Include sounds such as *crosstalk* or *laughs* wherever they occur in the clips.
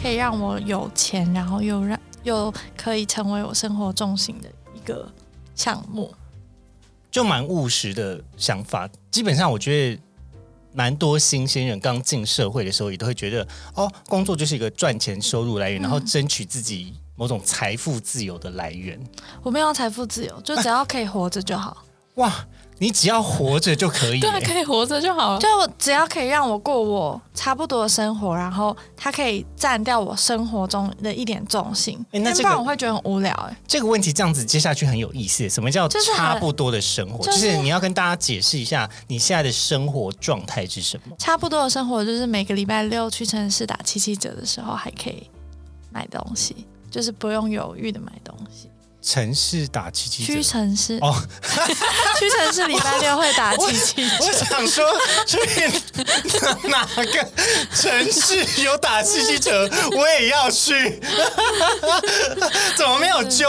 可以让我有钱，然后又让又可以成为我生活重心的一个项目。就蛮务实的想法。基本上，我觉得蛮多新鲜人刚进社会的时候，也都会觉得，哦，工作就是一个赚钱收入来源，然后争取自己某种财富自由的来源。我没有财富自由，就只要可以活着就好。哇，你只要活着就可以对啊，可以活着就好了。就只要可以让我过我差不多的生活，然后它可以占掉我生活中的一点重心，那这个然我会觉得很无聊、哎，这个问题这样子接下去很有意思。什么叫差不多的生活？就就是是你要跟大家解释一下你现在的生活状态是什么。差不多的生活就是每个礼拜六去城市打七七折的时候还可以买东西，就是不用犹豫的买东西。城市打七七折屈。臣氏哦，*laughs* 屈臣氏礼拜六会打七七折我折，想说，去哪个城市有打七七折，*laughs* 我也要去。*laughs* 怎么没有揪？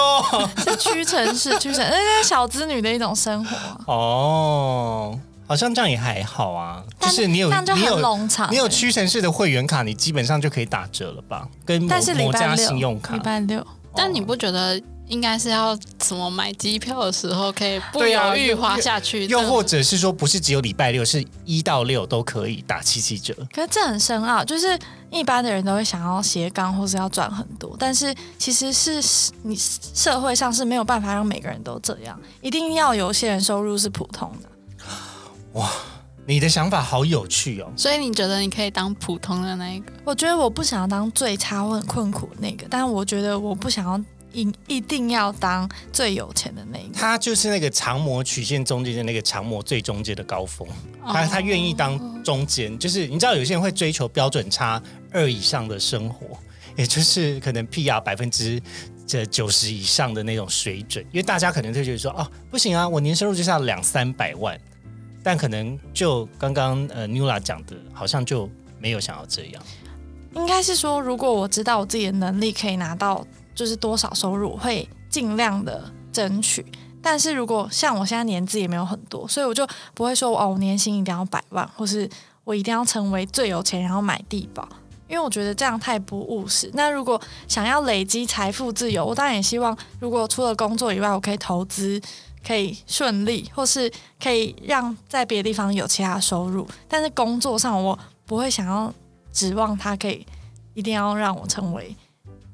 是屈臣氏，屈臣那是小资女的一种生活啊。哦，好像这样也还好啊。就是你有这样就很你有冗长你有欸屈臣氏的会员卡，你基本上就可以打折了吧？跟某但是礼某家拜六，信用卡礼。拜六，但你不觉得应该是要什么买机票的时候可以不犹豫花下去？又或者者是说，不是只有礼拜六，是一到六都可以打七七折。可是这很深奥，就是一般的人都会想要斜杠或是要赚很多，但是其实是你社会上是没有办法让每个人都这样，一定要有些人收入是普通的。哇你的想法好有趣哦。所以你觉得你可以当普通的那一个？我觉得我不想要当最差或很困苦的那个，但是我觉得我不想要一一定要当最有钱的那一个。他就是那个长模曲线中间的那个长模最中间的高峰，他他愿意当中间，就是你知道有些人会追求标准差二以上的生活，也就是可能 PR 百分之这九十以上的那种水准，因为大家可能就觉得说哦不行啊，我年收入就是要两三百万，但可能就刚刚呃 Nula 讲的，好像就没有想要这样。应该是说，如果我知道我自己的能力可以拿到就是多少收入，会尽量的争取。但是如果像我现在年资也没有很多，所以我就不会说哦，我年薪一定要百万，或是我一定要成为最有钱，然后买地保。因为我觉得这样太不务实。那如果想要累积财富自由，我当然也希望，如果除了工作以外，我可以投资，可以顺利，或是可以让在别的地方有其他收入。但是工作上，我不会想要指望他可以一定要让我成为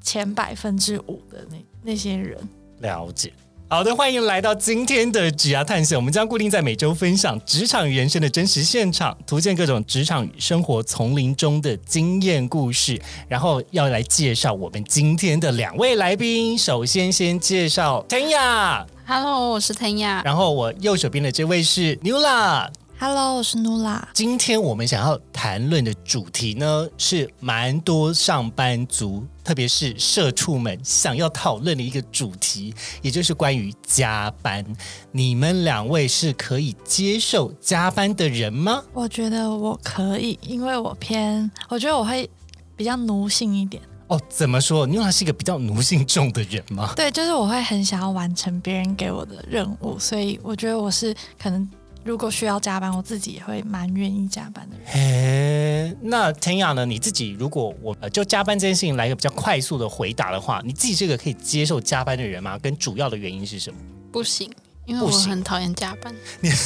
前百分之五的那那些人。了解。好的，欢迎来到今天的职涯探险。我们将固定在每周分享职场与人生的真实现场，图鉴各种职场与生活丛林中的经验故事，然后要来介绍我们今天的两位来宾。首先，先介绍 Tanya，Hello，我是腾雅。然后我右手边的这位是 Nula。Hello，我是努拉。今天我们想要谈论的主题呢，是蛮多上班族，特别是社畜们想要讨论的一个主题，也就是关于加班。你们两位是可以接受加班的人吗？我觉得我可以，因为我偏，我觉得我会比较奴性一点。哦，怎么说？因为他是一个比较奴性重的人吗？对，就是我会很想要完成别人给我的任务，所以我觉得我是可能如果需要加班，我自己也会蛮愿意加班的人。嘿，那 Tanya 呢？你自己如果我呃就加班这件事情来一个比较快速的回答的话，你自己这个可以接受加班的人吗？跟主要的原因是什么？不行，因为我很讨厌加班你。*laughs*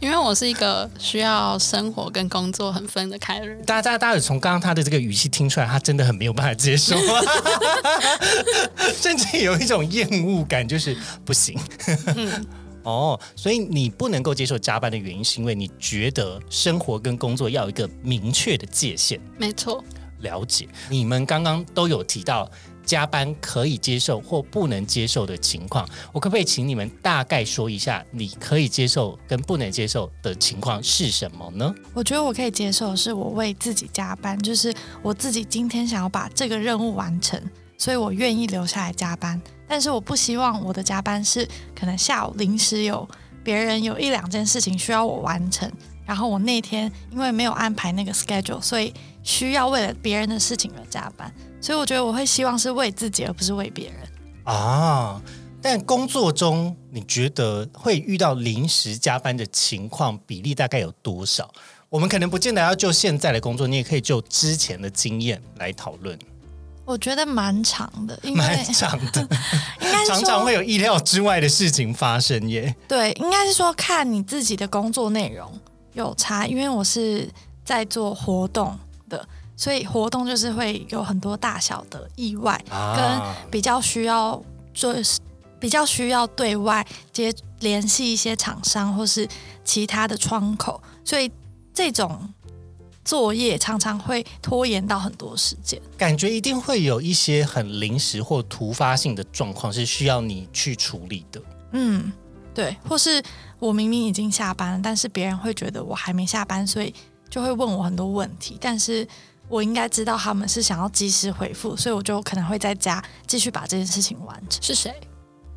因为我是一个需要生活跟工作很分得开的人。大家大家大家有从刚刚他的这个语气听出来，他真的很没有办法接受，*laughs* *laughs* 甚至有一种厌恶感，就是不行。嗯，哦，所以你不能够接受加班的原因，是因为你觉得生活跟工作要有一个明确的界限。没错。了解，你们刚刚都有提到加班可以接受或不能接受的情况。我可不可以请你们大概说一下，你可以接受跟不能接受的情况是什么呢？我觉得我可以接受，是我为自己加班，就是我自己今天想要把这个任务完成，所以我愿意留下来加班。但是我不希望我的加班是可能下午临时有别人有一两件事情需要我完成，然后我那天因为没有安排那个 schedule，所以需要为了别人的事情而加班。所以我觉得我会希望是为自己，而不是为别人。啊，但工作中你觉得会遇到临时加班的情况比例大概有多少？我们可能不见得要就现在的工作，你也可以就之前的经验来讨论。我觉得蛮长的，因为蛮长的，*laughs* 应该是常常说会有意料之外的事情发生耶。对，应该是说看你自己的工作内容有差，因为我是在做活动的，所以活动就是会有很多大小的意外，啊跟比较需要就是比较需要对外接联系一些厂商或是其他的窗口，所以这种作业常常会拖延到很多时间。感觉一定会有一些很临时或突发性的状况是需要你去处理的。嗯，对，或是我明明已经下班了，但是别人会觉得我还没下班，所以就会问我很多问题，但是我应该知道他们是想要及时回复，所以我就可能会在家继续把这件事情完成。是谁？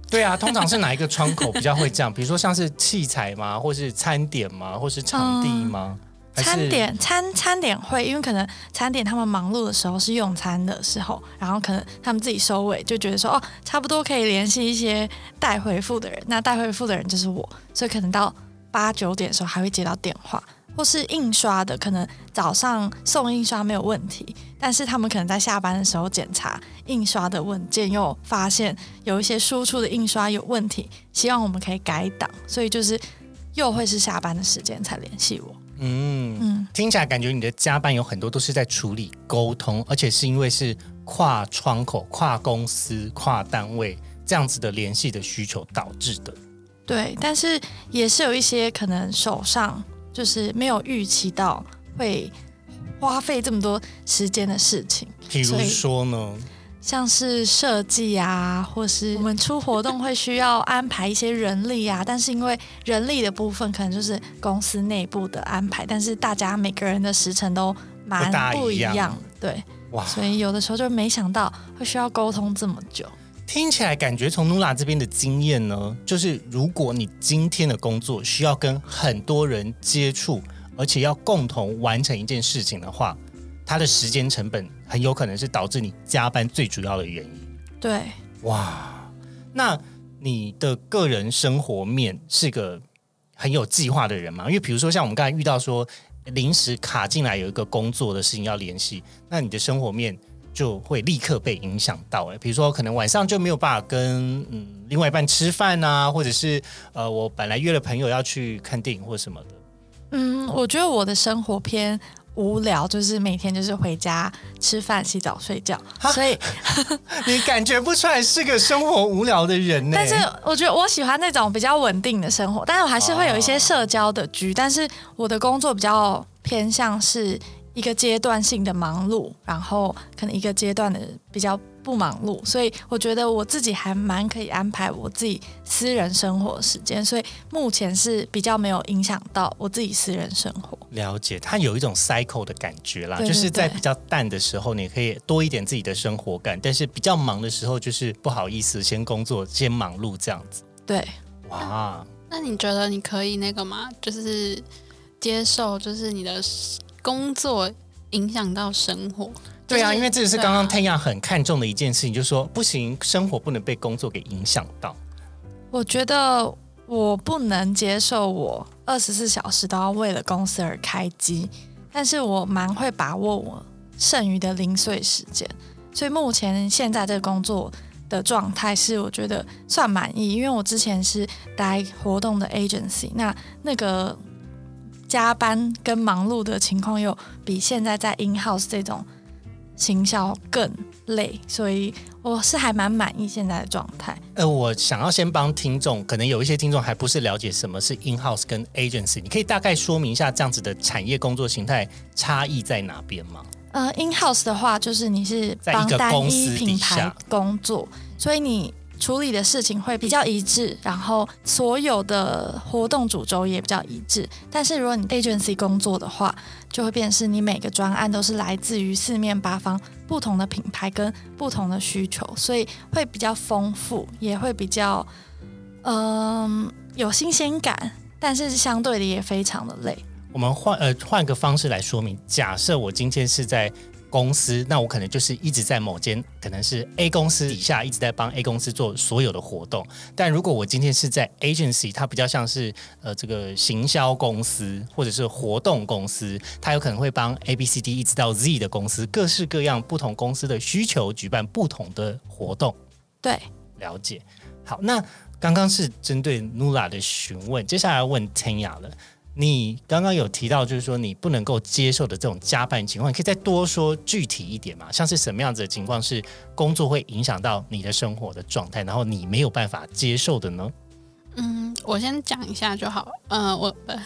对啊，通常是哪一个窗口比较会这样？比如说像是器材吗，或是餐点吗，或是场地吗？餐点餐餐点会，因为可能餐点他们忙碌的时候是用餐的时候，然后可能他们自己收尾就觉得说哦，差不多可以联系一些待回复的人，那待回复的人就是我，所以可能到八九点的时候还会接到电话，或是印刷的，可能早上送印刷没有问题，但是他们可能在下班的时候检查印刷的文件，又发现有一些输出的印刷有问题，希望我们可以改档，所以就是又会是下班的时间才联系我。嗯，嗯，听起来感觉你的加班有很多都是在处理沟通，而且是因为是跨窗口、跨公司、跨单位这样子的联系的需求导致的。对，但是也是有一些可能手上就是没有预期到会花费这么多时间的事情，比如说呢，像是设计啊，或是我们出活动会需要安排一些人力啊，*laughs* 但是因为人力的部分可能就是公司内部的安排，但是大家每个人的时程都蛮不一样。一样的，对，哇，所以有的时候就没想到会需要沟通这么久。听起来感觉从努拉这边的经验呢，就是如果你今天的工作需要跟很多人接触，而且要共同完成一件事情的话，它的时间成本很有可能是导致你加班最主要的原因。对，哇，那你的个人生活面是个很有计划的人吗？因为比如说像我们刚才遇到说临时卡进来有一个工作的事情要联系，那你的生活面就会立刻被影响到。哎，比如说可能晚上就没有办法跟嗯另外一半吃饭啊，或者是呃我本来约了朋友要去看电影或什么的。嗯，我觉得我的生活偏无聊，就是每天就是回家吃饭、洗澡、睡觉，所以 *laughs* 你感觉不出来是个生活无聊的人呢、但是我觉得我喜欢那种比较稳定的生活，但是我还是会有一些社交的局，但是我的工作比较偏向是一个阶段性的忙碌，然后可能一个阶段的比较不忙碌，所以我觉得我自己还蛮可以安排我自己私人生活时间，所以目前是比较没有影响到我自己私人生活。了解，它有一种 cycle 的感觉啦，对对就是在比较淡的时候，你可以多一点自己的生活感，但是比较忙的时候，就是不好意思，先工作，先忙碌这样子。对，哇，那你觉得你可以那个吗？就是接受，就是你的工作影响到生活。对啊，因为这也是刚刚对啊 Tanya 很看重的一件事情，就是说不行，生活不能被工作给影响到。我觉得我不能接受我二十四小时都要为了公司而开机，但是我蛮会把握我剩余的零碎时间，所以目前现在这个工作的状态是我觉得算满意，因为我之前是待活动的 agency，那那个加班跟忙碌的情况又比现在在 in house 这种行销更累，所以我是还蛮满意现在的状态。呃，我想要先帮听众，可能有一些听众还不是了解什么是 in house 跟 agency，你可以大概说明一下这样子的产业工作形态差异在哪边吗？呃，in house 的话，就是你是在一个帮单公司底一品牌下工作，所以你处理的事情会比较一致，然后所有的活动主轴也比较一致。但是如果你 agency 工作的话，就会变成是你每个专案都是来自于四面八方不同的品牌跟不同的需求，所以会比较丰富，也会比较嗯、有新鲜感，但是相对的也非常的累。我们换呃换个方式来说明，假设我今天是在公司，那我可能就是一直在某间可能是 A 公司底下一直在帮 A 公司做所有的活动。但如果我今天是在 agency，它比较像是呃这个行销公司或者是活动公司，它有可能会帮 A、B、C、D 一直到 Z 的公司，各式各样不同公司的需求举办不同的活动。对，了解。好，那刚刚是针对 Nula 的询问，接下来要问 Tanya 了。你刚刚有提到，就是说你不能够接受的这种加班情况，你可以再多说具体一点嘛？像是什么样子的情况是工作会影响到你的生活的状态，然后你没有办法接受的呢？嗯，我先讲一下就好。呃，我呃，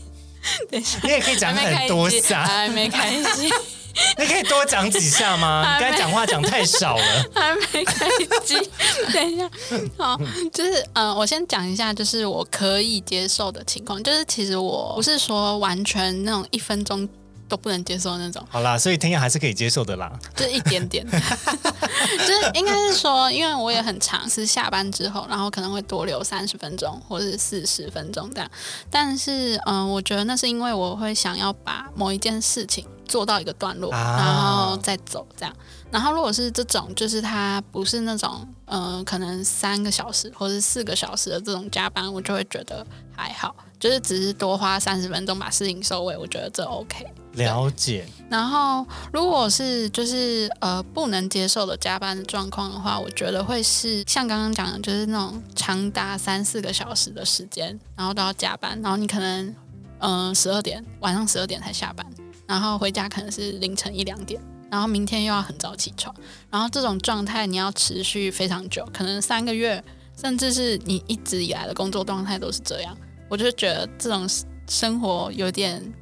*laughs* 等一下，你也可以讲很多下，还没开机，*laughs* 你可以多讲几下吗？*laughs* 你刚才讲话讲太少了。*laughs* 还没开机。等一下，好，就是呃，我先讲一下，就是我可以接受的情况，就是其实我不是说完全那种一分钟都不能接受那种，好啦，所以 Tanya 还是可以接受的啦。就是一点点，*laughs* 就是应该是说，因为我也很长，是下班之后，然后可能会多留三十分钟或者是四十分钟这样。但是，嗯、我觉得那是因为我会想要把某一件事情做到一个段落，啊然后再走这样。然后，如果是这种，就是他不是那种，呃，可能三个小时或者是四个小时的这种加班，我就会觉得还好，就是只是多花三十分钟把事情收尾，我觉得这 OK。了解，然后，如果是就是呃不能接受的加班的状况的话，我觉得会是像刚刚讲的，就是那种长达三四个小时的时间，然后都要加班，然后你可能嗯十二点晚上十二点才下班，然后回家可能是凌晨一两点，然后明天又要很早起床，然后这种状态你要持续非常久，可能三个月，甚至是你一直以来的工作状态都是这样，我就觉得这种生活有点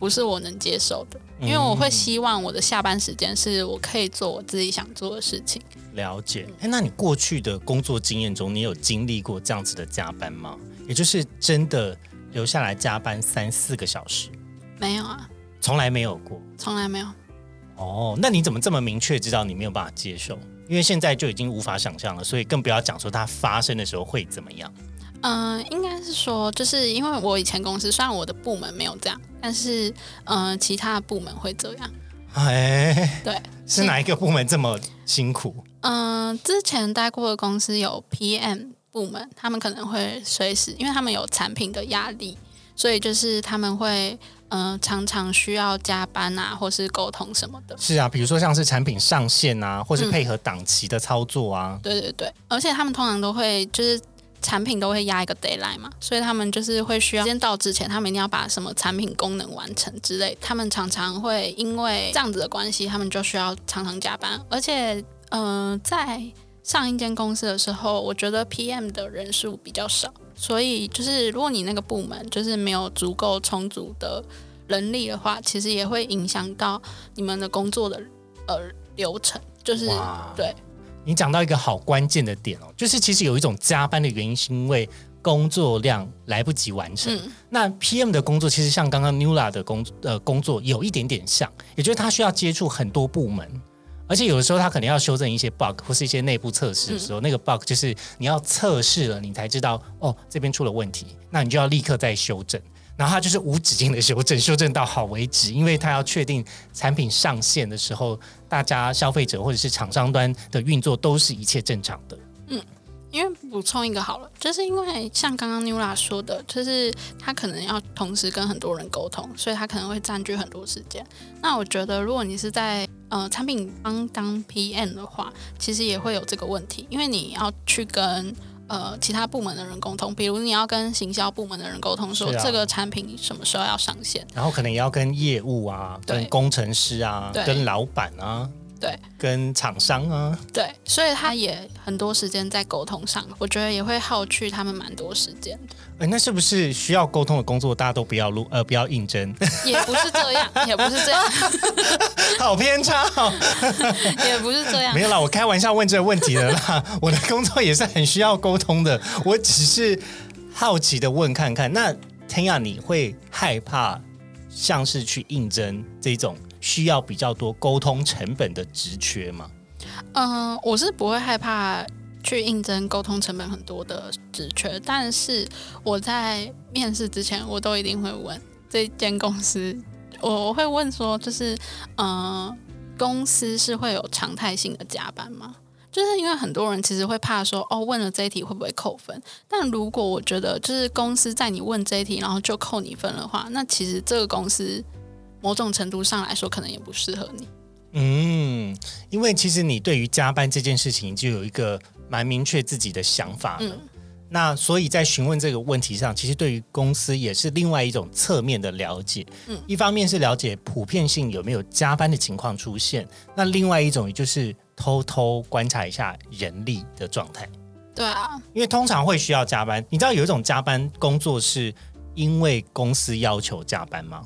不是我能接受的。因为我会希望我的下班时间是我可以做我自己想做的事情。了解。哎，那你过去的工作经验中，你有经历过这样子的加班吗？也就是真的留下来加班三四个小时，没有啊，从来没有过。从来没有。哦，那你怎么这么明确知道你没有办法接受？因为现在就已经无法想象了，所以更不要讲说它发生的时候会怎么样。嗯、应该是说，就是因为我以前公司虽然我的部门没有这样，但是嗯、呃其他的部门会这样。哎，对，*laughs* 是哪一个部门这么辛苦？嗯、之前待过的公司有 PM 部门，他们可能会随时，因为他们有产品的压力，所以就是他们会嗯、呃常常需要加班啊，或是沟通什么的。是啊，比如说像是产品上线啊，或是配合档期的操作啊。对对对，而且他们通常都会就是产品都会压一个 d a y l i n e 嘛，所以他们就是会需要时间到之前，他们一定要把什么产品功能完成之类。他们常常会因为这样子的关系，他们就需要常常加班，而且嗯、呃在上一间公司的时候，我觉得 PM 的人数比较少，所以就是如果你那个部门就是没有足够充足的人力的话，其实也会影响到你们的工作的呃流程，就是对。你讲到一个好关键的点哦，就是其实有一种加班的原因，是因为工作量来不及完成。嗯那 PM 的工作其实像刚刚 Nula 的工呃工作有一点点像，也就是他需要接触很多部门，而且有的时候他可能要修正一些 bug 或是一些内部测试的时候，那个 bug 就是你要测试了，你才知道哦这边出了问题，那你就要立刻再修正。然后他就是无止境的修正，修正到好为止，因为他要确定产品上线的时候，大家消费者或者是厂商端的运作都是一切正常的。嗯因为补充一个好了，就是因为像刚刚 Nula 说的，就是他可能要同时跟很多人沟通，所以他可能会占据很多时间。那我觉得，如果你是在呃产品方当 PM 的话，其实也会有这个问题，因为你要去跟呃其他部门的人沟通，比如你要跟行销部门的人沟通，说这个产品什么时候要上线。然后可能也要跟业务啊、跟工程师啊、跟老板啊，对，跟厂商啊，对，所以他也很多时间在沟通上，我觉得也会耗去他们蛮多时间的。哎，那是不是需要沟通的工作，大家都不要录，呃，不要应征？也不是这样，*laughs* 也不是这样，*laughs* 好偏差哦。*laughs* 也不是这样没。有啦，我开玩笑问这个问题的啦。我的工作也是很需要沟通的，我只是好奇的问看看。那天亚，你会害怕像是去应征这种需要比较多沟通成本的职缺吗？嗯，我是不会害怕去应征沟通成本很多的职缺，但是我在面试之前，我都一定会问这间公司，我会问说，就是嗯、呃公司是会有常态性的加班吗？就是因为很多人其实会怕说，哦，问了这一题会不会扣分？但如果我觉得就是公司在你问这一题，然后就扣你分的话，那其实这个公司某种程度上来说，可能也不适合你。嗯，因为其实你对于加班这件事情就有一个蛮明确自己的想法了。嗯那所以在询问这个问题上，其实对于公司也是另外一种侧面的了解。嗯一方面是了解普遍性有没有加班的情况出现，那另外一种也就是偷偷观察一下人力的状态，对啊，因为通常会需要加班。你知道有一种加班工作是因为公司要求加班吗？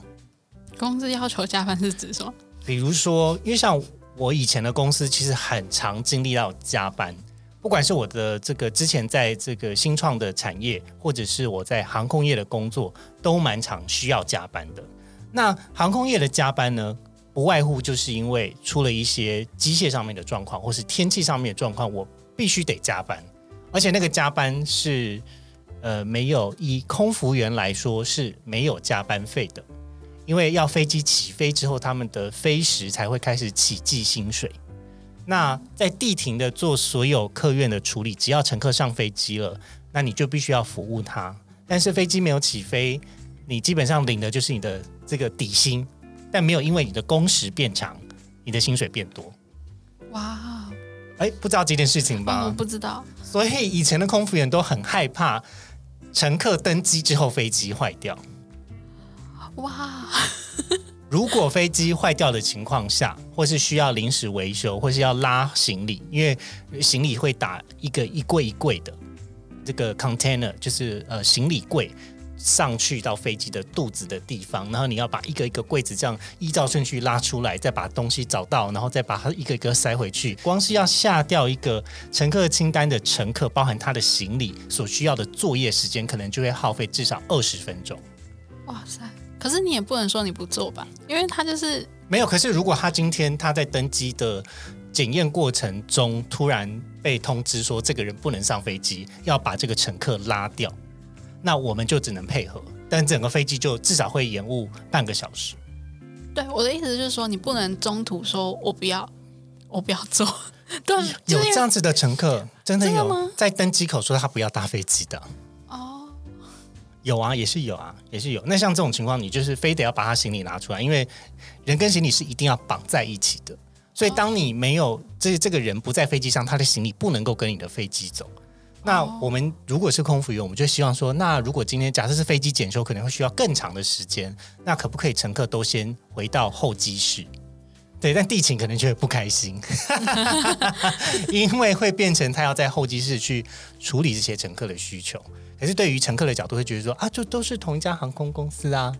公司要求加班是指什么？比如说，因为像我以前的公司，其实很常经历到加班，不管是我的这个之前在这个新创的产业，或者是我在航空业的工作，都蛮常需要加班的。那航空业的加班呢，不外乎就是因为出了一些机械上面的状况，或是天气上面的状况，我必须得加班，而且那个加班是呃没有以空服员来说是没有加班费的。因为要飞机起飞之后，他们的飞时才会开始起计薪水。那在地停的做所有客运的处理，只要乘客上飞机了，那你就必须要服务他。但是飞机没有起飞，你基本上领的就是你的这个底薪，但没有因为你的工时变长，你的薪水变多。哇，哎，不知道这件事情吧？不知道。所以以前的空服员都很害怕乘客登机之后飞机坏掉。哇，如果飞机坏掉的情况下，或是需要临时维修，或是要拉行李，因为行李会打一个一柜一柜的这个 container，就是呃行李柜上去到飞机的肚子的地方，然后你要把一个一个柜子这样依照顺序拉出来，再把东西找到，然后再把它一个一个塞回去。光是要下掉一个乘客清单的乘客，包含他的行李所需要的作业时间，可能就会耗费至少二十分钟。哇塞！可是你也不能说你不做吧，因为他就是没有，可是如果他今天他在登机的检验过程中突然被通知说这个人不能上飞机，要把这个乘客拉掉，那我们就只能配合，但整个飞机就至少会延误半个小时。对我的意思就是说，你不能中途说我不要，我不要做。对，有这样子的乘客，真的有在登机口说他不要搭飞机的。哦，有啊，也是有啊，也是有。那像这种情况，你就是非得要把他行李拿出来，因为人跟行李是一定要绑在一起的。所以，当你没有这这个人不在飞机上，他的行李不能够跟你的飞机走。那我们如果是空服员，我们就希望说，那如果今天假设是飞机检修，可能会需要更长的时间，那可不可以乘客都先回到候机室？对，但地勤可能觉得不开心，*laughs* 因为会变成他要在候机室去处理这些乘客的需求。可是对于乘客的角度，会觉得说啊，就都是同一家航空公司啊，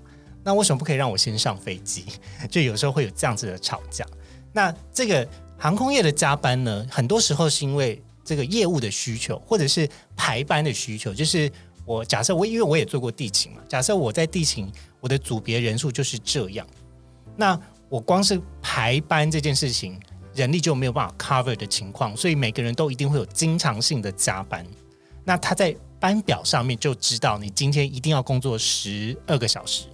那为什么不可以让我先上飞机？*laughs* 就有时候会有这样子的吵架。那这个航空业的加班呢，很多时候是因为这个业务的需求，或者是排班的需求。就是我假设我因为我也做过地勤嘛，假设我在地勤，我的组别人数就是这样，那我光是排班这件事情，人力就没有办法 cover 的情况，所以每个人都一定会有经常性的加班。那他在班表上面就知道你今天一定要工作十二个小时，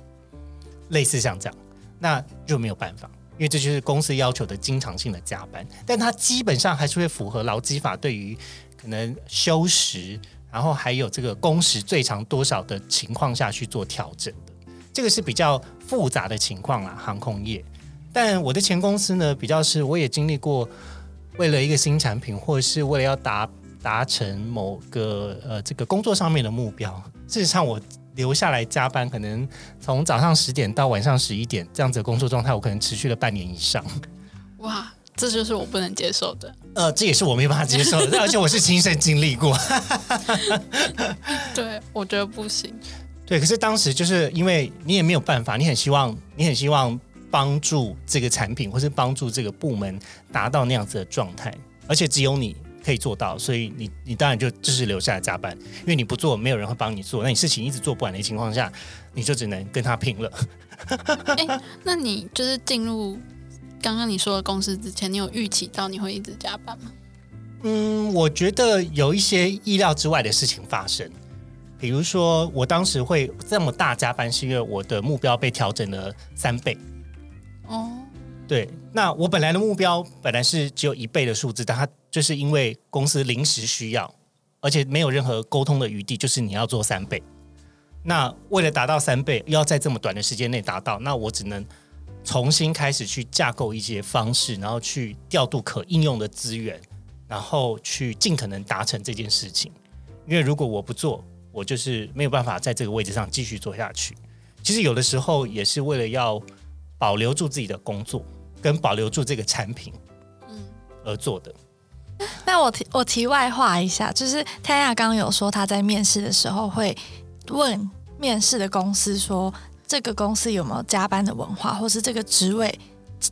类似像这样，那就没有办法，因为这就是公司要求的经常性的加班。但它基本上还是会符合劳基法对于可能休时，然后还有这个工时最长多少的情况下去做调整的。这个是比较复杂的情况啦，航空业。但我的前公司呢，比较是我也经历过，为了一个新产品，或者是为了要达达成某个呃这个工作上面的目标，事实上我留下来加班，可能从早上十点到晚上十一点这样子的工作状态，我可能持续了半年以上。哇，这就是我不能接受的。呃，这也是我没办法接受的，而且我是亲身经历过。对，我觉得不行。对，可是当时就是因为你也没有办法，你很希望，你很希望帮助这个产品，或是帮助这个部门达到那样子的状态，而且只有你可以做到，所以你你当然就就是留下来加班，因为你不做，没有人会帮你做，那你事情一直做不完的情况下，你就只能跟他拼了。*laughs* 哎，那你就是进入刚刚你说的公司之前，你有预期到你会一直加班吗？嗯，我觉得有一些意料之外的事情发生。比如说，我当时会这么大加班，是因为我的目标被调整了三倍。对，那我本来的目标本来是只有一倍的数字，但它就是因为公司临时需要，而且没有任何沟通的余地，就是你要做三倍。那为了达到三倍，要在这么短的时间内达到，那我只能重新开始去架构一些方式，然后去调度可应用的资源，然后去尽可能达成这件事情。因为如果我不做，我就是没有办法在这个位置上继续做下去。其实有的时候也是为了要保留住自己的工作，跟保留住这个产品，嗯，而做的。那我题我题外话一下，就是泰亚刚刚有说他在面试的时候会问面试的公司说，这个公司有没有加班的文化，或是这个职位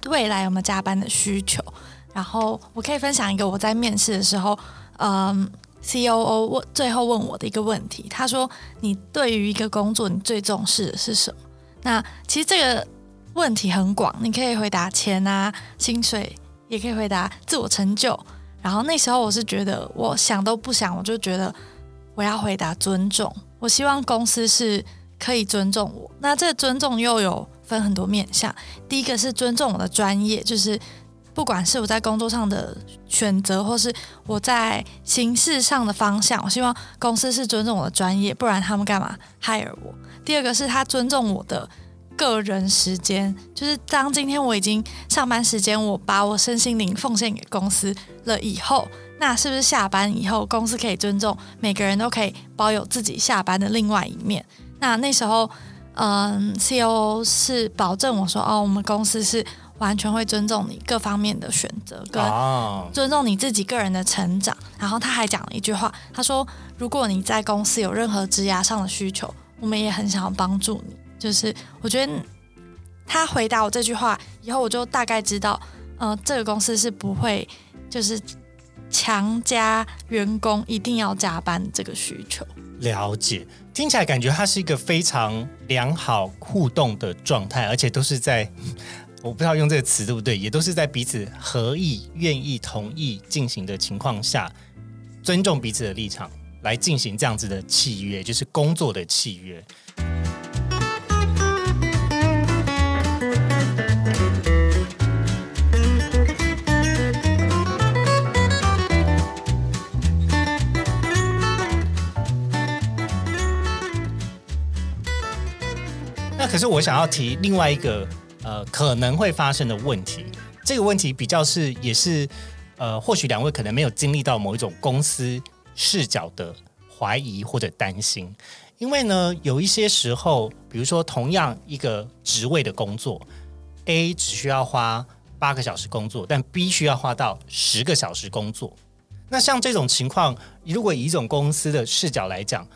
未来有没有加班的需求。然后我可以分享一个我在面试的时候，嗯。C.O.O 问最后问我的一个问题，他说：“你对于一个工作，你最重视的是什么？”那其实这个问题很广，你可以回答钱啊、薪水，也可以回答自我成就。然后那时候我是觉得，我想都不想，我就觉得我要回答尊重。我希望公司是可以尊重我。那这尊重又有分很多面向，第一个是尊重我的专业，就是。不管是我在工作上的选择，或是我在形式上的方向，我希望公司是尊重我的专业，不然他们干嘛 hire 我？第二个是他尊重我的个人时间，就是当今天我已经上班时间，我把我身心灵奉献给公司了以后，那是不是下班以后公司可以尊重每个人都可以保有自己下班的另外一面？那那时候，嗯，C.O.O 是保证我说，哦，我们公司是。完全会尊重你各方面的选择，跟尊重你自己个人的成长。然后他还讲了一句话，他说：“如果你在公司有任何职涯上的需求，我们也很想要帮助你。”就是我觉得他回答我这句话以后，我就大概知道，呃，这个公司是不会就是强加员工一定要加班这个需求。了解，听起来感觉它是一个非常良好互动的状态，而且都是在。我不知道用这个词对不对，也都是在彼此合意、愿意、同意进行的情况下，尊重彼此的立场来进行这样子的契约，就是工作的契约。可是我想要提另外一个。呃，可能会发生的问题，这个问题比较是也是呃，或许两位可能没有经历到某一种公司视角的怀疑或者担心，因为呢，有一些时候，比如说同样一个职位的工作，A 只需要花八个小时工作，但 B 需要花到十个小时工作，那像这种情况，如果以一种公司的视角来讲。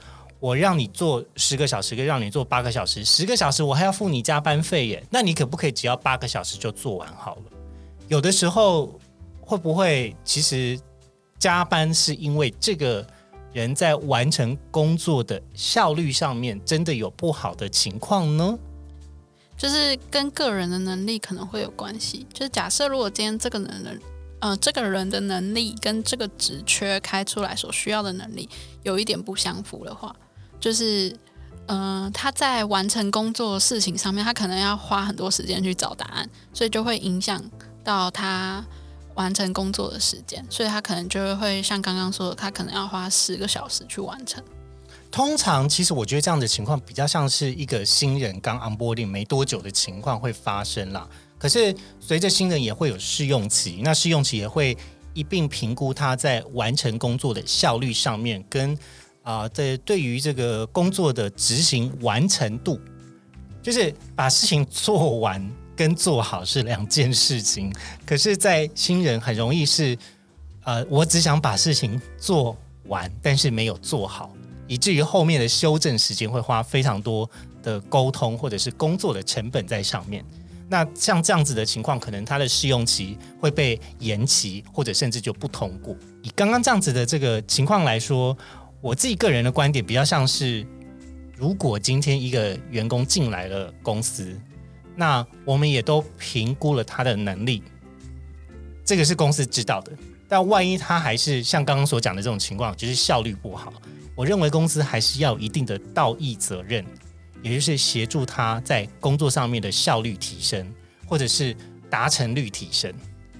我让你做十个小时，跟让你做八个小时，十个小时我还要付你加班费耶。那你可不可以只要八个小时就做完好了？有的时候会不会其实加班是因为这个人在完成工作的效率上面真的有不好的情况呢？就是跟个人的能力可能会有关系。就是假设如果今天这个人的呃这个人的能力跟这个职缺开出来所需要的能力有一点不相符的话。就是，嗯，他在完成工作事情上面，他可能要花很多时间去找答案，所以就会影响到他完成工作的时间，所以他可能就会像刚刚说的，他可能要花十个小时去完成。通常，其实我觉得这样的情况比较像是一个新人刚 onboarding 没多久的情况会发生啦。可是随着新人也会有试用期，那试用期也会一并评估他在完成工作的效率上面跟。啊，在对于这个工作的执行完成度，就是把事情做完跟做好是两件事情。可是，在新人很容易是，呃，我只想把事情做完，但是没有做好，以至于后面的修正时间会花非常多的沟通或者是工作的成本在上面。那像这样子的情况，可能它的试用期会被延期，或者甚至就不通过。以刚刚这样子的这个情况来说，我自己个人的观点比较像是。如果今天一个员工进来了公司，那我们也都评估了他的能力，这个是公司知道的。但万一他还是像刚刚所讲的这种情况，就是效率不好，我认为公司还是要有一定的道义责任，也就是协助他在工作上面的效率提升，或者是达成率提升，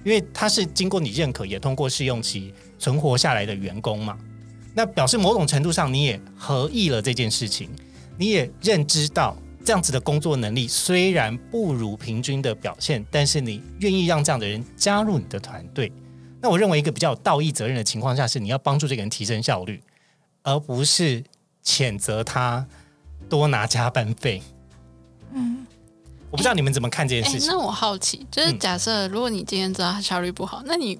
因为他是经过你认可，也通过试用期存活下来的员工嘛，那表示某种程度上你也合意了这件事情。你也认知到这样子的工作能力虽然不如平均的表现，但是你愿意让这样的人加入你的团队。那我认为一个比较有道义责任的情况下，是你要帮助这个人提升效率，而不是谴责他多拿加班费。嗯，我不知道你们怎么看这件事情。那我好奇，就是假设如果你今天知道他效率不好，那你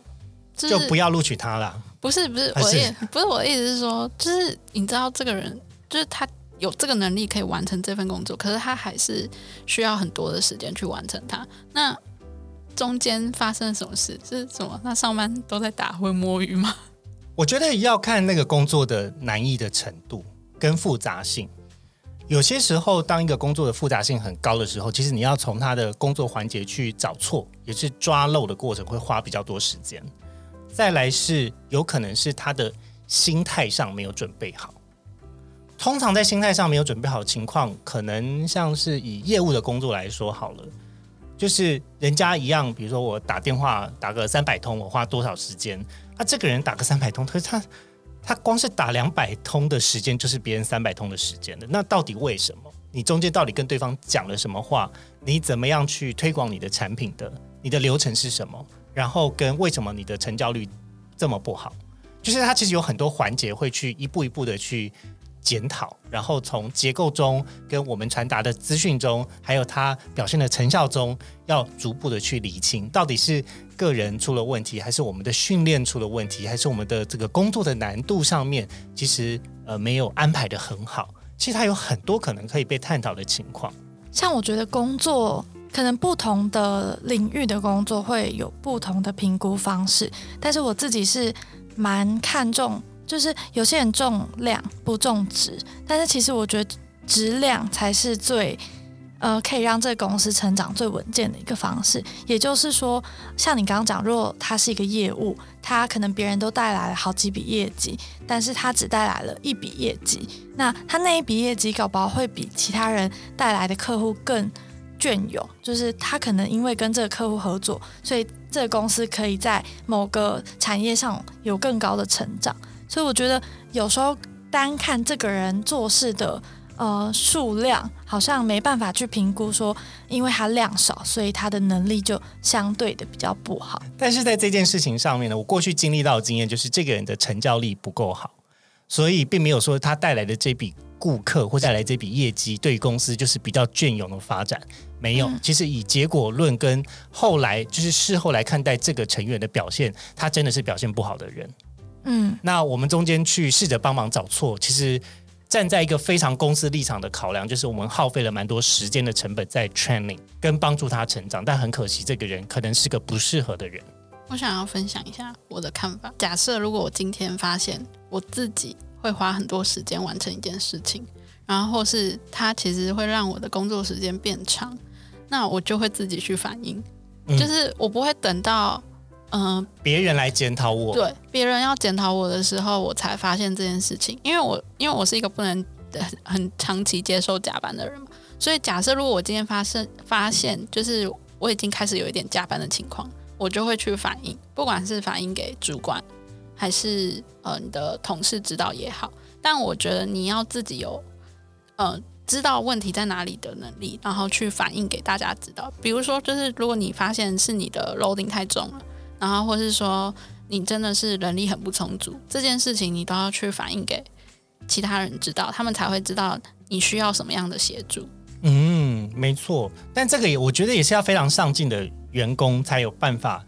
就不要录取他了。不是不是，我也不是我的意思是说，就是你知道这个人，就是他。有这个能力可以完成这份工作，可是他还是需要很多的时间去完成它。那中间发生了什么事？是什么？那上班都在打会摸鱼吗？我觉得要看那个工作的难易的程度跟复杂性。有些时候，当一个工作的复杂性很高的时候，其实你要从他的工作环节去找错，也是抓漏的过程，会花比较多时间。再来是有可能是他的心态上没有准备好。通常在心态上没有准备好的情况，可能像是以业务的工作来说好了，就是人家一样，比如说我打电话打个三百通，我花多少时间？那这个人打个三百通，可是他他光是打两百通的时间，就是别人三百通的时间的。那到底为什么？你中间到底跟对方讲了什么话？你怎么样去推广你的产品的？你的流程是什么？然后跟为什么你的成交率这么不好？就是他其实有很多环节会去一步一步的去。检讨，然后从结构中跟我们传达的资讯中，还有他表现的成效中，要逐步的去理清，到底是个人出了问题，还是我们的训练出了问题，还是我们的这个工作的难度上面，其实呃没有安排的很好。其实它有很多可能可以被探讨的情况。像我觉得工作可能不同的领域的工作会有不同的评估方式，但是我自己是蛮看重。就是有些人重量不重质，但是其实我觉得质量才是最呃可以让这个公司成长最稳健的一个方式。也就是说，像你刚刚讲，如果他是一个业务，他可能别人都带来了好几笔业绩，但是他只带来了一笔业绩，那他那一笔业绩搞不好会比其他人带来的客户更隽永。就是他可能因为跟这个客户合作，所以这个公司可以在某个产业上有更高的成长。所以我觉得有时候单看这个人做事的呃数量，好像没办法去评估说，因为他量少，所以他的能力就相对的比较不好。但是在这件事情上面呢，我过去经历到的经验就是，这个人的成交力不够好，所以并没有说他带来的这笔顾客或带来这笔业绩对公司就是比较隽永的发展。没有，其实以结果论跟后来就是事后来看待这个成员的表现，他真的是表现不好的人。嗯，那我们中间去试着帮忙找错，其实站在一个非常公司立场的考量，就是我们耗费了蛮多时间的成本在 training 跟帮助他成长，但很可惜，这个人可能是个不适合的人。我想要分享一下我的看法。假设如果我今天发现我自己会花很多时间完成一件事情，然后或是它其实会让我的工作时间变长，那我就会自己去反应，就是我不会等到。嗯，别人来检讨我，对，别人要检讨我的时候，我才发现这件事情。因为我，因为我是一个不能很长期接受加班的人嘛，所以假设如果我今天发生发现，就是我已经开始有一点加班的情况，我就会去反映，不管是反映给主管，还是呃你的同事知道也好。但我觉得你要自己有，呃，知道问题在哪里的能力，然后去反映给大家知道。比如说，就是如果你发现是你的 loading 太重了。然后，或是说你真的是能力很不充足，这件事情你都要去反映给其他人知道，他们才会知道你需要什么样的协助。嗯，没错，但这个也我觉得也是要非常上进的员工才有办法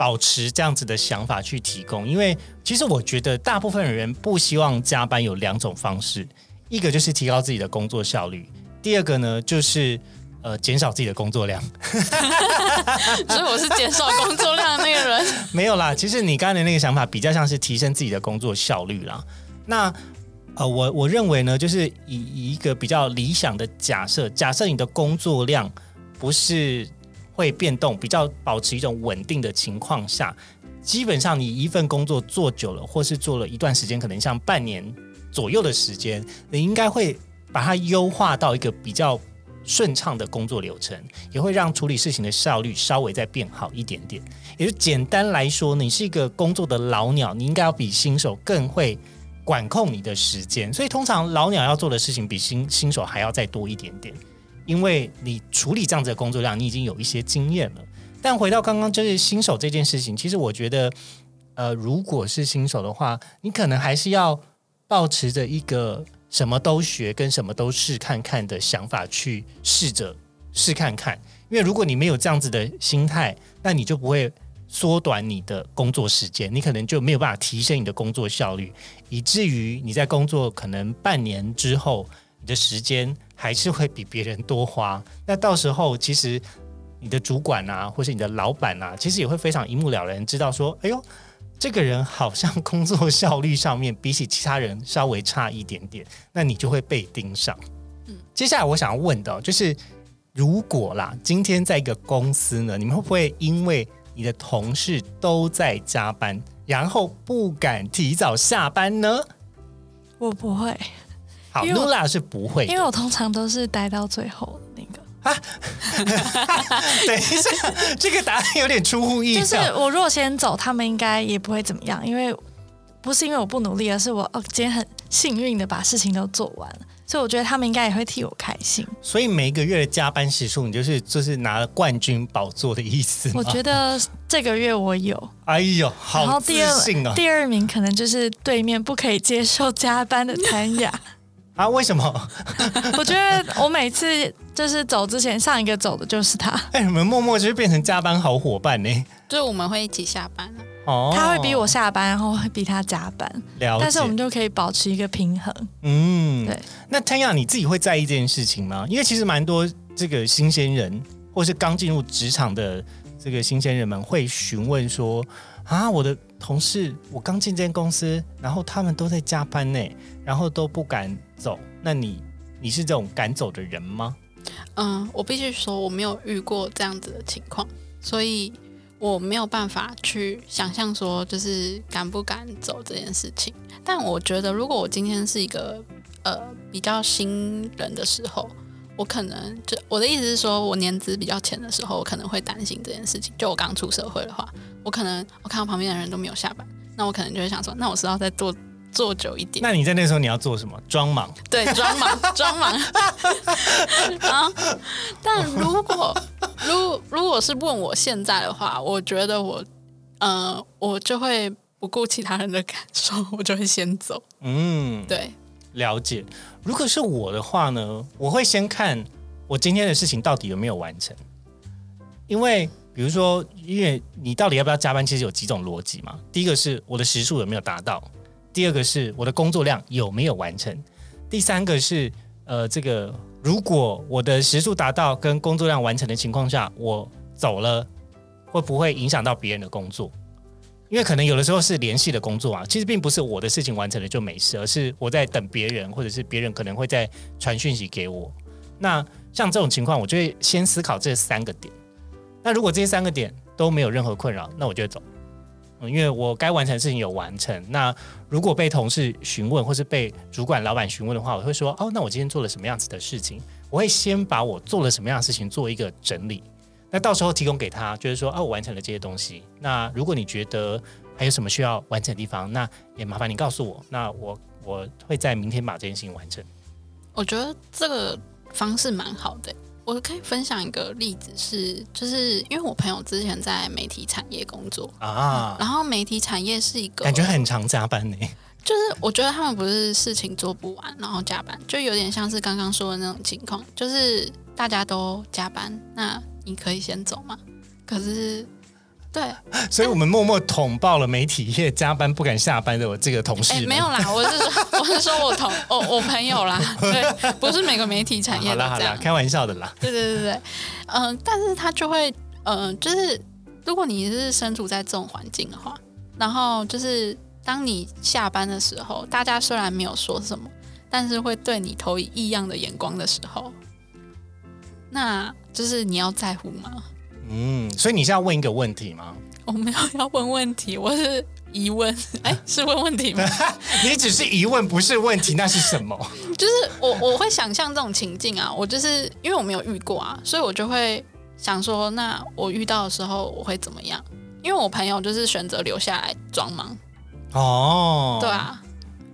保持这样子的想法去提供。因为其实我觉得大部分人不希望加班有两种方式，一个就是提高自己的工作效率，第二个呢就是呃减少自己的工作量。*laughs* 所以我是减少工作量的那个人。*laughs* 没有啦，其实你刚才的那个想法比较像是提升自己的工作效率啦。那呃，我我认为呢，就是以以一个比较理想的假设，假设你的工作量不是会变动，比较保持一种稳定的情况下，基本上你一份工作做久了，或是做了一段时间，可能像半年左右的时间，你应该会把它优化到一个比较顺畅的工作流程，也会让处理事情的效率稍微再变好一点点。也就简单来说，你是一个工作的老鸟，你应该要比新手更会。管控你的时间，所以通常老鸟要做的事情比新新手还要再多一点点，因为你处理这样子的工作量，你已经有一些经验了。但回到刚刚就是新手这件事情，其实我觉得，呃，如果是新手的话，你可能还是要保持着一个什么都学跟什么都试看看的想法去试着试看看，因为如果你没有这样子的心态，那你就不会。缩短你的工作时间，你可能就没有办法提升你的工作效率，以至于你在工作可能半年之后，你的时间还是会比别人多花。那到时候，其实你的主管啊，或是你的老板啊，其实也会非常一目了然，知道说，哎呦，这个人好像工作效率上面比起其他人稍微差一点点，那你就会被盯上。嗯，接下来我想要问的，就是如果啦，今天在一个公司呢，你们会不会因为你的同事都在加班，然后不敢提早下班呢？我不会。好，Lula 是不会，因为我通常都是待到最后的那个。啊，*laughs* 等一下，这个答案有点出乎意料。就是我如果先走，他们应该也不会怎么样，因为不是因为我不努力，而是我哦，今天很幸运的把事情都做完了。所以我觉得他们应该也会替我开心。所以每一个月的加班时数，你就是就是拿了冠军宝座的意思我觉得这个月我有。*laughs* 哎呦，好自信哦！第二名可能就是对面不可以接受加班的谭雅。啊？为什么？*laughs* 我觉得我每次就是走之前，上一个走的就是他。哎，你们默默就是变成加班好伙伴呢？就是我们会一起下班哦，他会逼我下班，然后会逼他加班，但是我们就可以保持一个平衡。嗯，对。那 Tanya，你自己会在意这件事情吗？因为其实蛮多这个新鲜人，或是刚进入职场的这个新鲜人们，会询问说：啊，我的同事，我刚进这间公司，然后他们都在加班呢，然后都不敢走。那你，你是这种敢走的人吗？嗯，我必须说，我没有遇过这样子的情况，所以。我没有办法去想象说，就是敢不敢走这件事情。但我觉得，如果我今天是一个呃比较新人的时候，我可能就我的意思是说，我年资比较浅的时候，我可能会担心这件事情。就我刚出社会的话，我可能我看到旁边的人都没有下班，那我可能就会想说，那我是要再做。做久一点，那你在那时候你要做什么？装忙？对，装忙，装忙。*laughs* 啊！但如果如如果是问我现在的话，我觉得我，呃，我就会不顾其他人的感受，我就会先走。嗯，对，了解。如果是我的话呢，我会先看我今天的事情到底有没有完成，因为比如说，因为你到底要不要加班，其实有几种逻辑嘛。第一个是我的时数有没有达到。第二个是我的工作量有没有完成，第三个是呃，这个如果我的时速达到跟工作量完成的情况下，我走了会不会影响到别人的工作？因为可能有的时候是联系的工作啊，其实并不是我的事情完成了就没事，而是我在等别人，或者是别人可能会在传讯息给我。那像这种情况，我就会先思考这三个点。那如果这三个点都没有任何困扰，那我就走。因为我该完成的事情有完成，那如果被同事询问或是被主管、老板询问的话，我会说：哦，那我今天做了什么样子的事情？我会先把我做了什么样的事情做一个整理，那到时候提供给他，就是说：哦，我完成了这些东西。那如果你觉得还有什么需要完成的地方，那也麻烦你告诉我。那我我会在明天把这件事情完成。我觉得这个方式蛮好的。我可以分享一个例子，是就是因为我朋友之前在媒体产业工作啊，然后媒体产业是一个感觉很常加班呢。就是我觉得他们不是事情做不完，然后加班，就有点像是刚刚说的那种情况，就是大家都加班，那你可以先走嘛。可是，对，所以我们默默捅爆了媒体业加班不敢下班的我这个同事。没有啦，我是说，*laughs* 我是说我同我我朋友啦，对，不是每个媒体产业好啦。开玩笑的啦。对对对对，嗯、但是他就会，嗯、就是如果你是身处在这种环境的话，然后就是当你下班的时候，大家虽然没有说什么，但是会对你投以异样的眼光的时候，那就是你要在乎吗？嗯，所以你是要问一个问题吗？我没有要问问题，我是疑问，*laughs* 哎，是问问题吗？*laughs* 你只是疑问，不是问题，那是什么？就是我我会想象这种情境啊，我就是因为我没有遇过啊，所以我就会想说，那我遇到的时候我会怎么样？因为我朋友就是选择留下来装忙，哦，对啊，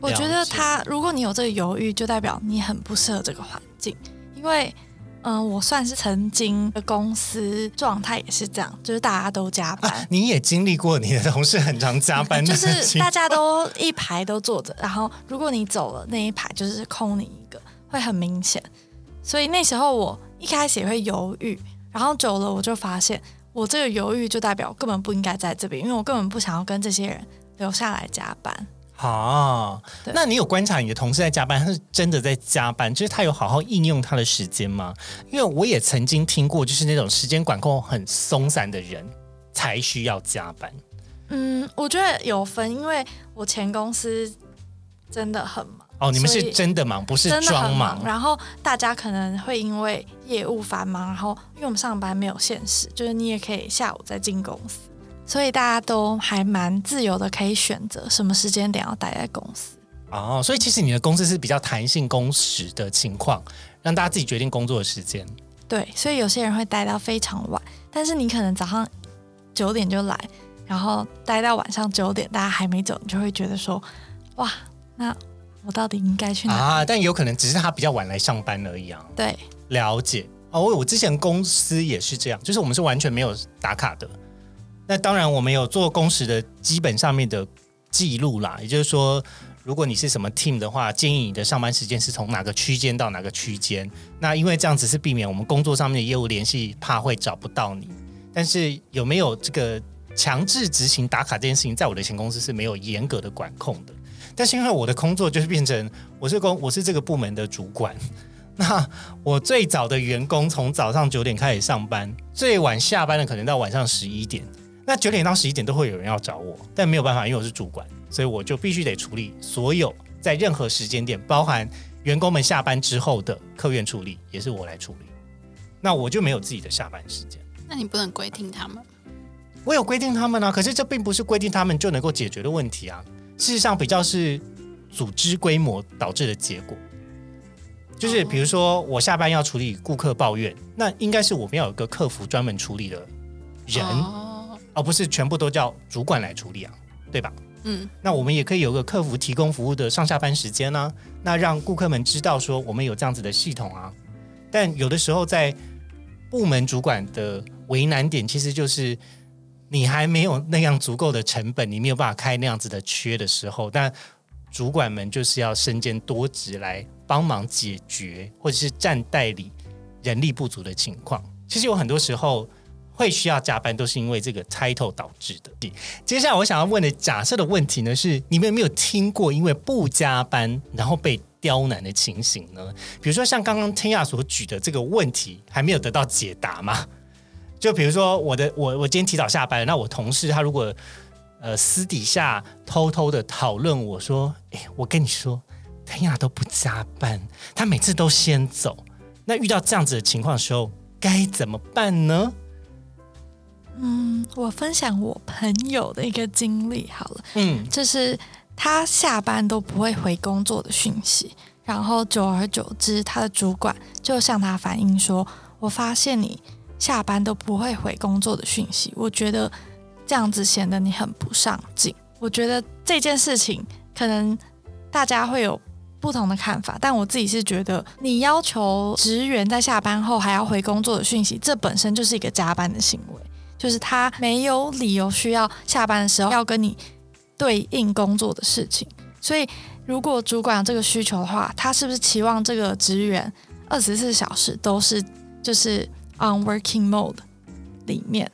我觉得他，如果你有这个犹豫，就代表你很不适合这个环境。因为，嗯、我算是曾经的公司状态也是这样，就是大家都加班，你也经历过你的同事很常加班的 *laughs* 就是大家都一排都坐着，然后如果你走了那一排，就是空你一个，会很明显。所以那时候我一开始也会犹豫，然后久了我就发现，我这个犹豫就代表根本不应该在这边，因为我根本不想要跟这些人留下来加班。啊。那你有观察你的同事在加班，他是真的在加班，就是他有好好应用他的时间吗？因为我也曾经听过，就是那种时间管控很松散的人才需要加班。嗯，我觉得有分，因为我前公司真的很忙，哦，你们是真的忙，不是装很忙。然后大家可能会因为业务繁忙，然后因为我们上班没有限时，就是你也可以下午再进公司，所以大家都还蛮自由的，可以选择什么时间点要待在公司。哦，所以其实你的公司是比较弹性工时的情况，让大家自己决定工作的时间。对，所以有些人会待到非常晚，但是你可能早上九点就来，然后待到晚上九点，大家还没走，你就会觉得说，哇，那我到底应该去哪？啊，但有可能只是他比较晚来上班而已啊。对，了解哦，我我之前公司也是这样，就是我们是完全没有打卡的。那当然，我们有做工时的基本上面的记录啦，也就是说，如果你是什么 team 的话，建议你的上班时间是从哪个区间到哪个区间。那因为这样子是避免我们工作上面的业务联系，怕会找不到你。但是有没有这个强制执行打卡这件事情，在我的前公司是没有严格的管控的。但是因为我的工作就是变成我是公我是这个部门的主管，那我最早的员工从早上九点开始上班，最晚下班的可能到晚上十一点。那九点到十一点都会有人要找我，但没有办法，因为我是主管，所以我就必须得处理所有在任何时间点，包含员工们下班之后的客源处理，也是我来处理。那我就没有自己的下班时间。那你不能规定他们。我有规定他们啊，可是这并不是规定他们就能够解决的问题啊。事实上，比较是组织规模导致的结果。就是比如说，我下班要处理顾客抱怨，那应该是我们要有个客服专门处理的人，哦，而不是全部都叫主管来处理啊，对吧？嗯，那我们也可以有个客服提供服务的上下班时间呢、那让顾客们知道说我们有这样子的系统啊。但有的时候在部门主管的为难点，其实就是你还没有那样足够的成本，你没有办法开那样子的缺的时候，但主管们就是要身兼多职来帮忙解决，或者是站代理人力不足的情况。其实有很多时候会需要加班，都是因为这个 title 导致的。接下来我想要问的假设的问题呢是：你们有没有听过因为不加班然后被刁难的情形呢？比如说像刚刚天亚所举的这个问题，还没有得到解答吗？就比如说我的我我今天提早下班，那我同事他如果呃私底下偷偷的讨论我说，哎，我跟你说，天亚都不加班，他每次都先走。那遇到这样子的情况的时候，该怎么办呢？嗯，我分享我朋友的一个经历好了。嗯，就是他下班都不会回工作的讯息，然后久而久之，他的主管就向他反映说：“我发现你下班都不会回工作的讯息，我觉得这样子显得你很不上进。”我觉得这件事情可能大家会有不同的看法，但我自己是觉得，你要求职员在下班后还要回工作的讯息，这本身就是一个加班的行为。就是他没有理由需要下班的时候要跟你对应工作的事情，所以如果主管有这个需求的话，他是不是期望这个职员二十四小时都是就是 on working mode 里面？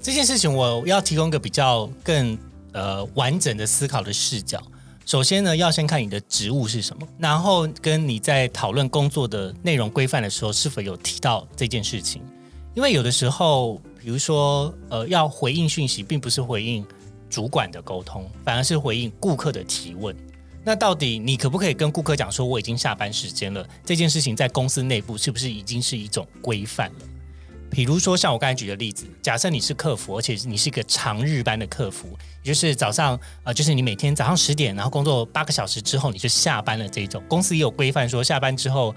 这件事情我要提供一个比较更呃完整的思考的视角。首先呢，要先看你的职务是什么，然后跟你在讨论工作的内容规范的时候，是否有提到这件事情。因为有的时候，比如说呃，要回应讯息，并不是回应主管的沟通，反而是回应顾客的提问。那到底你可不可以跟顾客讲说，我已经下班时间了？这件事情在公司内部是不是已经是一种规范了？比如说，像我刚才举的例子，假设你是客服，而且你是一个长日班的客服，也就是早上呃，就是你每天早上十点，然后工作八个小时之后你就下班了这种。公司也有规范说，下班之后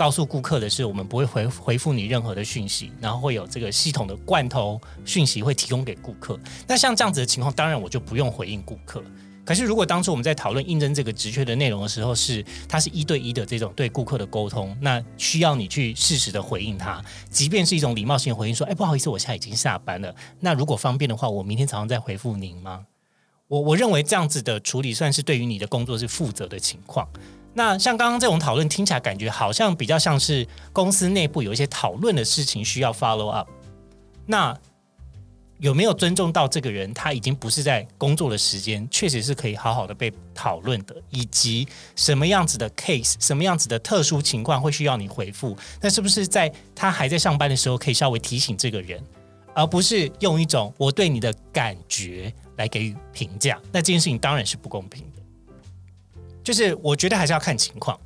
告诉顾客的是，我们不会回回复你任何的讯息，然后会有这个系统的罐头讯息会提供给顾客。那像这样子的情况，当然我就不用回应顾客。可是，如果当初我们在讨论应征这个职缺的内容的时候，是它是一对一的这种对顾客的沟通，那需要你去适时的回应他，即便是一种礼貌性回应，说：“哎，不好意思，我现在已经下班了。那如果方便的话，我明天早上再回复您吗？”我我认为这样子的处理算是对于你的工作是负责的情况。那像刚刚这种讨论听起来感觉好像比较像是公司内部有一些讨论的事情需要 follow up。那有没有尊重到这个人？他已经不是在工作的时间，确实是可以好好的被讨论的，以及什么样子的 case，什么样子的特殊情况会需要你回复？那是不是在他还在上班的时候，可以稍微提醒这个人，而不是用一种我对你的感觉来给予评价？那这件事情当然是不公平。就是我觉得还是要看情况，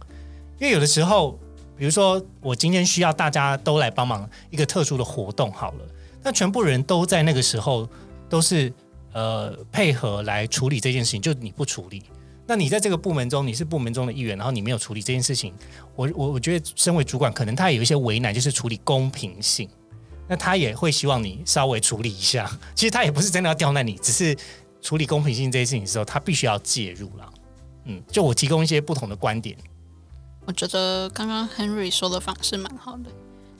因为有的时候，比如说我今天需要大家都来帮忙一个特殊的活动，好了。那全部人都在那个时候都是呃配合来处理这件事情，就你不处理，那你在这个部门中你是部门中的一员，然后你没有处理这件事情，我我我觉得身为主管可能他也有一些为难，就是处理公平性，那他也会希望你稍微处理一下。其实他也不是真的要刁难你，只是处理公平性这些事情的时候，他必须要介入了。嗯，就我提供一些不同的观点。我觉得刚刚 Henry 说的方式蛮好的，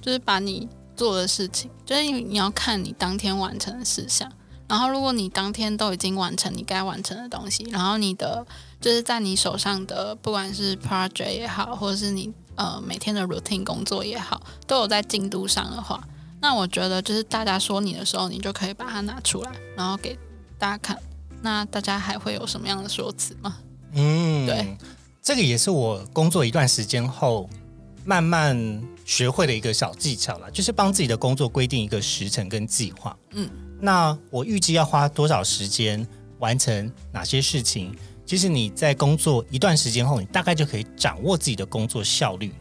就是把你。做的事情，就是你要看你当天完成的事项。然后，如果你当天都已经完成你该完成的东西，然后你的就是在你手上的，不管是 project 也好，或者是你呃每天的 routine 工作也好，都有在进度上的话，那我觉得就是大家说你的时候，你就可以把它拿出来，然后给大家看。那大家还会有什么样的说辞吗？嗯，对，这个也是我工作一段时间后慢慢。学会的一个小技巧了，就是帮自己的工作规定一个时程跟计划。嗯，那我预计要花多少时间完成哪些事情？其实你在工作一段时间后，你大概就可以掌握自己的工作效率了。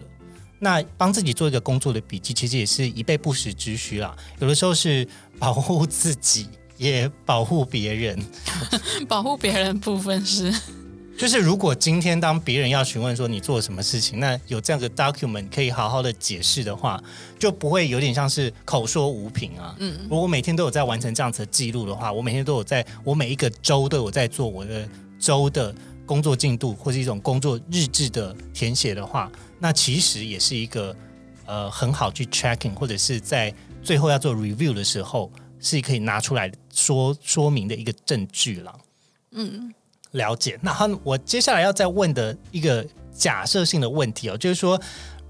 那帮自己做一个工作的笔记，其实也是一备不时之需啦。有的时候是保护自己，也保护别人。*laughs* 保护别人部分是。就是如果今天当别人要询问说你做了什么事情，那有这样的 document 可以好好的解释的话，就不会有点像是口说无凭啊。嗯，如果每天都有在完成这样子的记录的话，我每天都有在我每一个周都有在做我的周的工作进度或是一种工作日志的填写的话，那其实也是一个呃很好去 checking 或者是在最后要做 review 的时候是可以拿出来说说明的一个证据了。嗯。了解，那我接下来要再问的一个假设性的问题哦，就是说，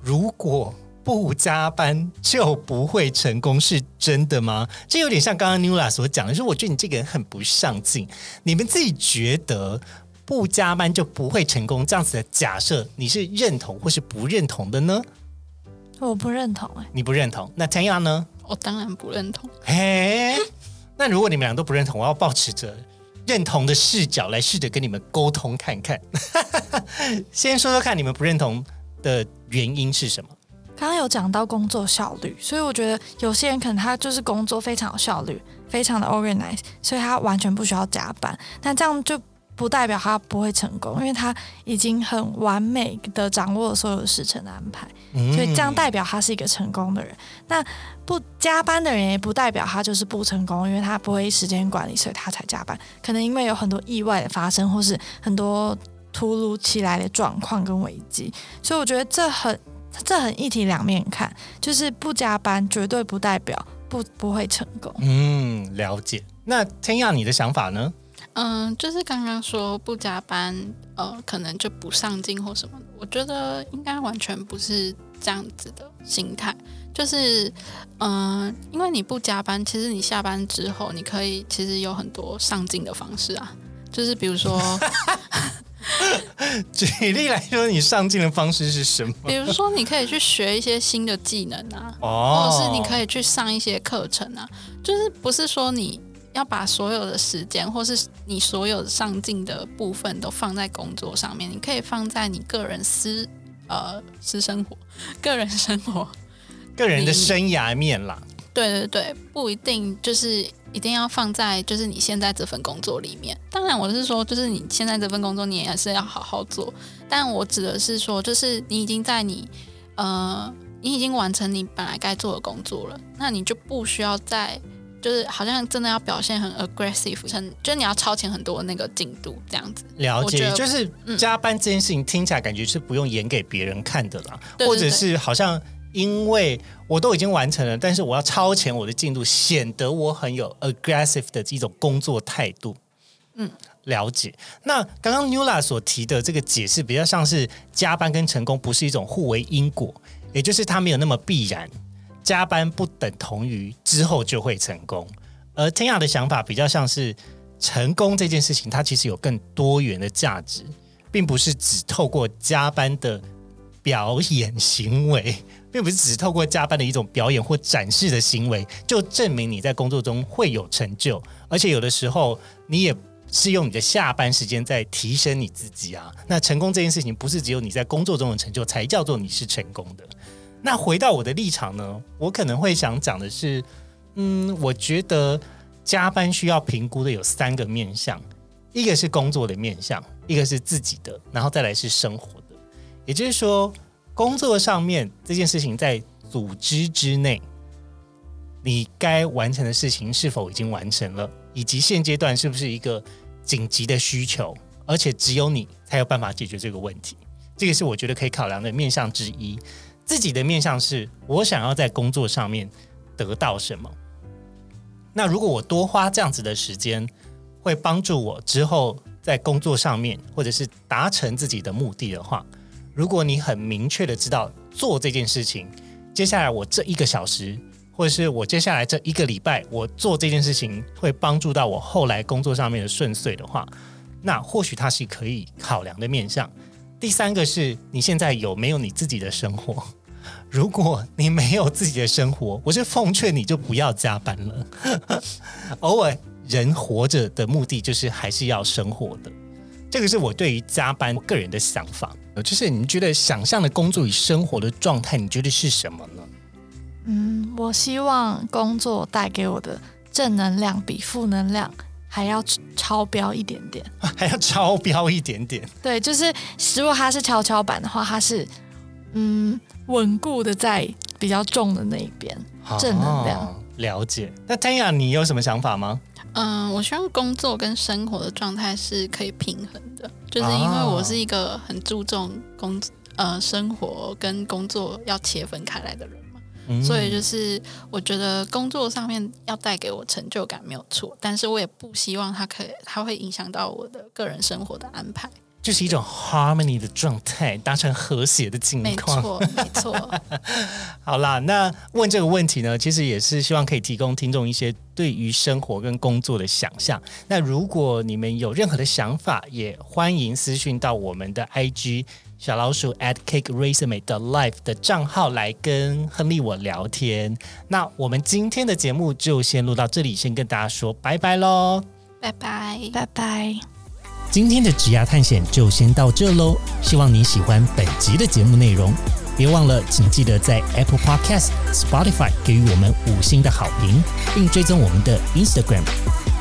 如果不加班就不会成功，是真的吗？这有点像刚刚 Nula 所讲的，是我觉得你这个人很不上进。你们自己觉得不加班就不会成功这样子的假设，你是认同或是不认同的呢？我不认同，哎，你不认同？那 Tanya 呢？我当然不认同。嘿，那如果你们俩都不认同，我要保持着。认同的视角来试着跟你们沟通看看，*laughs* 先说说看你们不认同的原因是什么？刚刚有讲到工作效率，所以我觉得有些人可能他就是工作非常有效率，非常的 organize，所以他完全不需要加班。那这样就。不代表他不会成功，因为他已经很完美的掌握了所有的时程的安排，所以这样代表他是一个成功的人。那不加班的人也不代表他就是不成功，因为他不会时间管理，所以他才加班。可能因为有很多意外的发生，或是很多突如其来的状况跟危机，所以我觉得这很这很一体两面看，就是不加班绝对不代表不不会成功。嗯，了解。那天亚，你的想法呢？嗯，就是刚刚说不加班，呃，可能就不上进或什么的。我觉得应该完全不是这样子的心态。就是，嗯，因为你不加班，其实你下班之后，你可以其实有很多上进的方式啊。就是比如说，*laughs* 举例来说，你上进的方式是什么？*laughs* 比如说，你可以去学一些新的技能啊，或者是你可以去上一些课程啊。就是不是说你要把所有的时间，或是你所有上进的部分都放在工作上面，你可以放在你个人私呃私生活、*laughs* 个人生活。*laughs* 个人的生涯面啦，对对对，不一定就是一定要放在就是你现在这份工作里面。当然，我是说，就是你现在这份工作你也是要好好做。但我指的是说，就是你已经在你呃，你已经完成你本来该做的工作了，那你就不需要再就是好像真的要表现很 aggressive，很就是你要超前很多那个进度这样子。了解，就是加班这件事情听起来感觉是不用演给别人看的啦，或者是好像。因为我都已经完成了，但是我要超前我的进度，显得我很有 aggressive 的一种工作态度。嗯，了解。那刚刚 Nula 所提的这个解释，比较像是加班跟成功不是一种互为因果，也就是它没有那么必然。加班不等同于之后就会成功，而天雅的想法比较像是成功这件事情，它其实有更多元的价值，并不是只透过加班的表演行为。并不是只透过加班的一种表演或展示的行为，就证明你在工作中会有成就。而且有的时候，你也是用你的下班时间在提升你自己啊。那成功这件事情，不是只有你在工作中的成就才叫做你是成功的。那回到我的立场呢，我可能会想讲的是，嗯，我觉得加班需要评估的有三个面向，一个是工作的面向，一个是自己的，然后再来是生活的。也就是说。工作上面这件事情在组织之内，你该完成的事情是否已经完成了，以及现阶段是不是一个紧急的需求，而且只有你才有办法解决这个问题。这个是我觉得可以考量的面向之一。自己的面向是我想要在工作上面得到什么。那如果我多花这样子的时间，会帮助我之后在工作上面，或者是达成自己的目的的话。如果你很明确的知道做这件事情，接下来我这一个小时，或者是我接下来这一个礼拜，我做这件事情会帮助到我后来工作上面的顺遂的话，那或许它是可以考量的面向。第三个是你现在有没有你自己的生活？*laughs* 如果你没有自己的生活，我是奉劝你就不要加班了。*laughs* 偶尔人活着的目的就是还是要生活的。这个是我对于加班个人的想法，就是你觉得想象的工作与生活的状态，你觉得是什么呢？嗯，我希望工作带给我的正能量比负能量还要超标一点点，*laughs* 还要超标一点点。对，就是如果它是跷跷板的话，它是嗯稳固的在比较重的那一边，正能量。了解。那 Tanya，你有什么想法吗？嗯，我希望工作跟生活的状态是可以平衡的，就是因为我是一个很注重工呃生活跟工作要切分开来的人嘛，所以就是我觉得工作上面要带给我成就感没有错，但是我也不希望它可以它会影响到我的个人生活的安排。就是一种 harmony 的状态，达成和谐的境况。没错，没错。*laughs* 好啦，那问这个问题呢，其实也是希望可以提供听众一些对于生活跟工作的想象。那如果你们有任何的想法，也欢迎私讯到我们的 IG 小老鼠 at cake resume 的 life 的账号来跟亨利我聊天。那我们今天的节目就先录到这里，先跟大家说拜拜喽，拜拜，拜拜。今天的职涯探险就先到这喽，希望你喜欢本集的节目内容。别忘了，请记得在 Apple Podcast、Spotify 给予我们五星的好评，并追踪我们的 Instagram